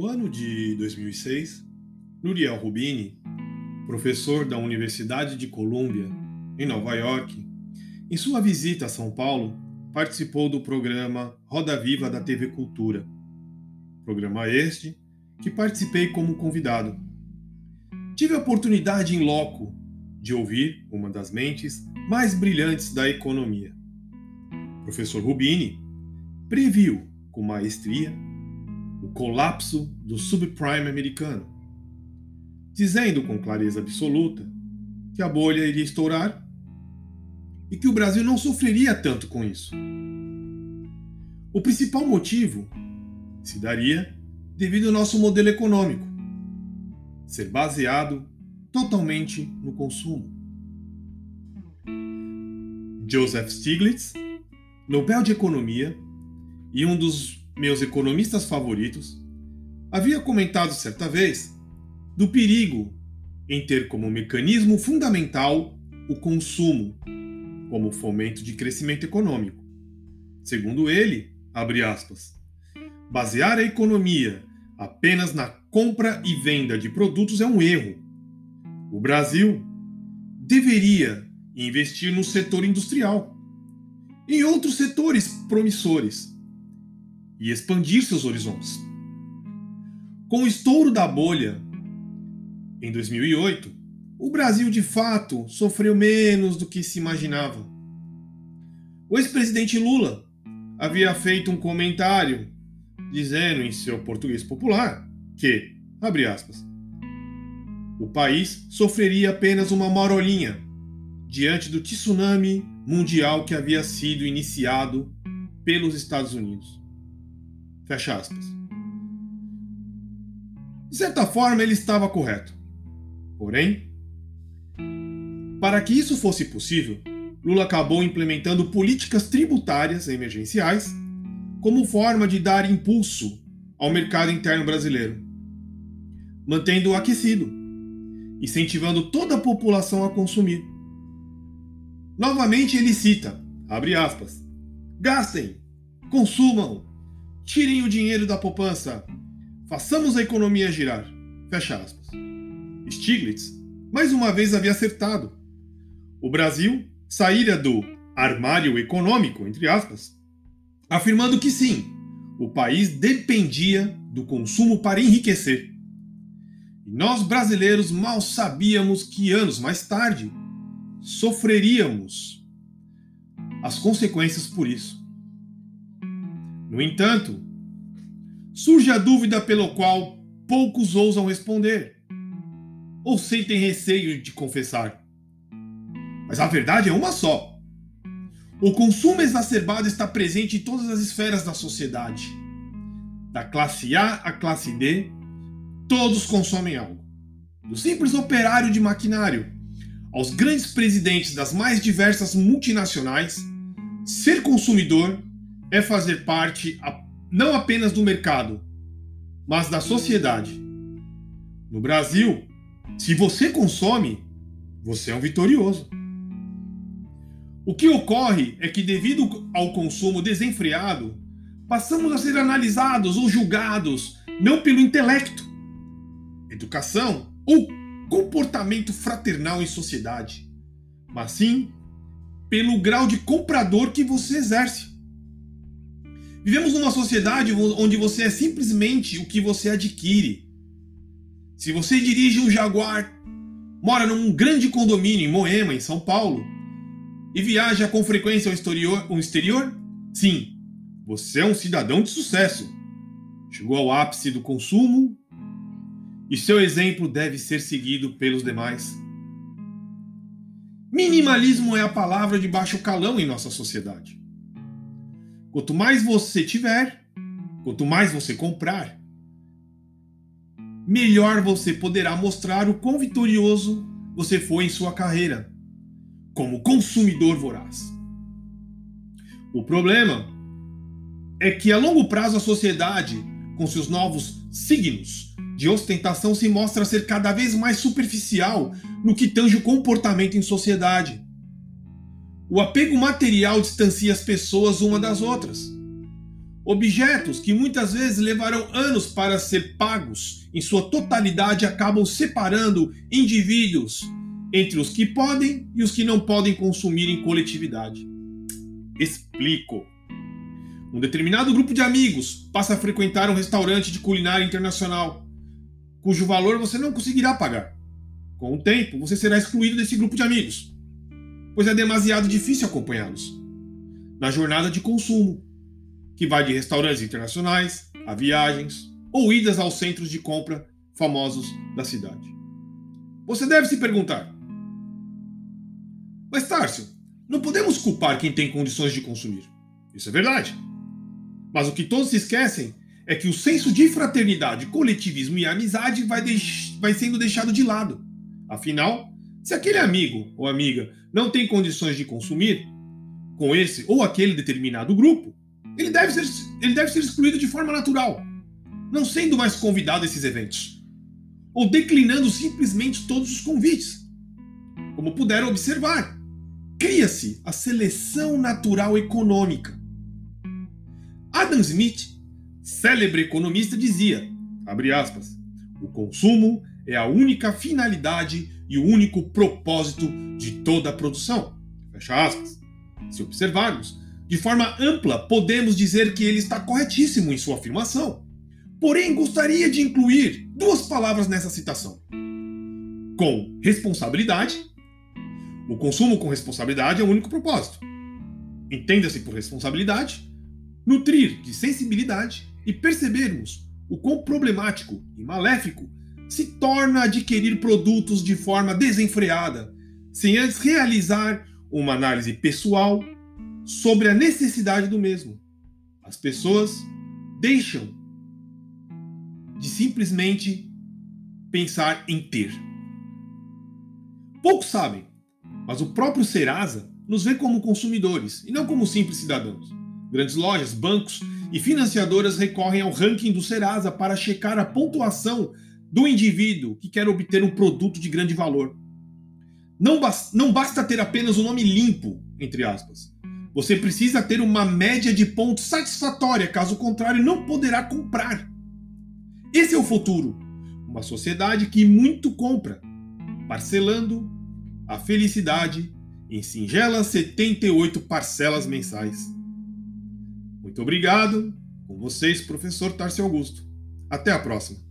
No ano de 2006, Nuriel Rubini, professor da Universidade de Colômbia, em Nova York, em sua visita a São Paulo, participou do programa Roda Viva da TV Cultura. Programa este que participei como convidado. Tive a oportunidade em loco de ouvir uma das mentes mais brilhantes da economia. professor Rubini previu com maestria o colapso do subprime americano, dizendo com clareza absoluta que a bolha iria estourar e que o Brasil não sofreria tanto com isso. O principal motivo se daria devido ao nosso modelo econômico ser baseado totalmente no consumo. Joseph Stiglitz, Nobel de Economia e um dos meus economistas favoritos, havia comentado certa vez do perigo em ter como mecanismo fundamental o consumo, como fomento de crescimento econômico. Segundo ele, aspas, basear a economia apenas na compra e venda de produtos é um erro. O Brasil deveria investir no setor industrial, em outros setores promissores e expandir seus horizontes. Com o estouro da bolha em 2008, o Brasil de fato sofreu menos do que se imaginava. O ex-presidente Lula havia feito um comentário dizendo em seu português popular que, abre aspas, o país sofreria apenas uma marolinha diante do tsunami mundial que havia sido iniciado pelos Estados Unidos. Fecha aspas. De certa forma, ele estava correto. Porém, para que isso fosse possível, Lula acabou implementando políticas tributárias emergenciais como forma de dar impulso ao mercado interno brasileiro, mantendo-o aquecido, incentivando toda a população a consumir. Novamente ele cita, abre aspas, gastem, consumam, tirem o dinheiro da poupança, façamos a economia girar, fecha aspas. Stiglitz, mais uma vez, havia acertado. O Brasil saíra do armário econômico, entre aspas, afirmando que sim, o país dependia do consumo para enriquecer. E nós brasileiros mal sabíamos que anos mais tarde sofreríamos as consequências por isso. No entanto, surge a dúvida pelo qual poucos ousam responder ou sentem receio de confessar. Mas a verdade é uma só. O consumo exacerbado está presente em todas as esferas da sociedade. Da classe A à classe D, todos consomem algo. Do simples operário de maquinário aos grandes presidentes das mais diversas multinacionais, ser consumidor é fazer parte não apenas do mercado, mas da sociedade. No Brasil, se você consome, você é um vitorioso. O que ocorre é que, devido ao consumo desenfreado, passamos a ser analisados ou julgados não pelo intelecto, educação ou comportamento fraternal em sociedade, mas sim pelo grau de comprador que você exerce. Vivemos numa sociedade onde você é simplesmente o que você adquire. Se você dirige um Jaguar, mora num grande condomínio em Moema, em São Paulo, e viaja com frequência ao exterior, ao exterior? Sim, você é um cidadão de sucesso. Chegou ao ápice do consumo e seu exemplo deve ser seguido pelos demais. Minimalismo é a palavra de baixo calão em nossa sociedade. Quanto mais você tiver, quanto mais você comprar, melhor você poderá mostrar o quão vitorioso você foi em sua carreira como consumidor voraz. O problema é que a longo prazo a sociedade, com seus novos signos de ostentação, se mostra ser cada vez mais superficial no que tange o comportamento em sociedade. O apego material distancia as pessoas uma das outras. Objetos que muitas vezes levarão anos para ser pagos, em sua totalidade acabam separando indivíduos entre os que podem e os que não podem consumir em coletividade. Explico. Um determinado grupo de amigos passa a frequentar um restaurante de culinária internacional, cujo valor você não conseguirá pagar. Com o tempo, você será excluído desse grupo de amigos, pois é demasiado difícil acompanhá-los. Na jornada de consumo, que vai de restaurantes internacionais a viagens ou idas aos centros de compra famosos da cidade. Você deve se perguntar: Mas Tárcio, não podemos culpar quem tem condições de consumir. Isso é verdade. Mas o que todos se esquecem é que o senso de fraternidade, coletivismo e amizade vai, vai sendo deixado de lado. Afinal, se aquele amigo ou amiga não tem condições de consumir com esse ou aquele determinado grupo, ele deve ser, ele deve ser excluído de forma natural, não sendo mais convidado a esses eventos, ou declinando simplesmente todos os convites. Como puderam observar, cria-se a seleção natural econômica. Adam Smith, célebre economista, dizia, abre aspas, o consumo é a única finalidade e o único propósito de toda a produção. Fecha aspas. Se observarmos, de forma ampla, podemos dizer que ele está corretíssimo em sua afirmação. Porém, gostaria de incluir duas palavras nessa citação. Com responsabilidade. O consumo com responsabilidade é o único propósito. Entenda-se por responsabilidade, nutrir de sensibilidade e percebermos o quão problemático e maléfico se torna adquirir produtos de forma desenfreada, sem antes realizar uma análise pessoal sobre a necessidade do mesmo. As pessoas deixam de simplesmente pensar em ter. Poucos sabem, mas o próprio Serasa nos vê como consumidores e não como simples cidadãos. Grandes lojas, bancos e financiadoras recorrem ao ranking do Serasa para checar a pontuação do indivíduo que quer obter um produto de grande valor. Não, não basta ter apenas o um nome limpo, entre aspas. Você precisa ter uma média de pontos satisfatória, caso contrário, não poderá comprar. Esse é o futuro. Uma sociedade que muito compra, parcelando a felicidade em singelas 78 parcelas mensais. Muito obrigado. Com vocês, professor Tarcio Augusto. Até a próxima.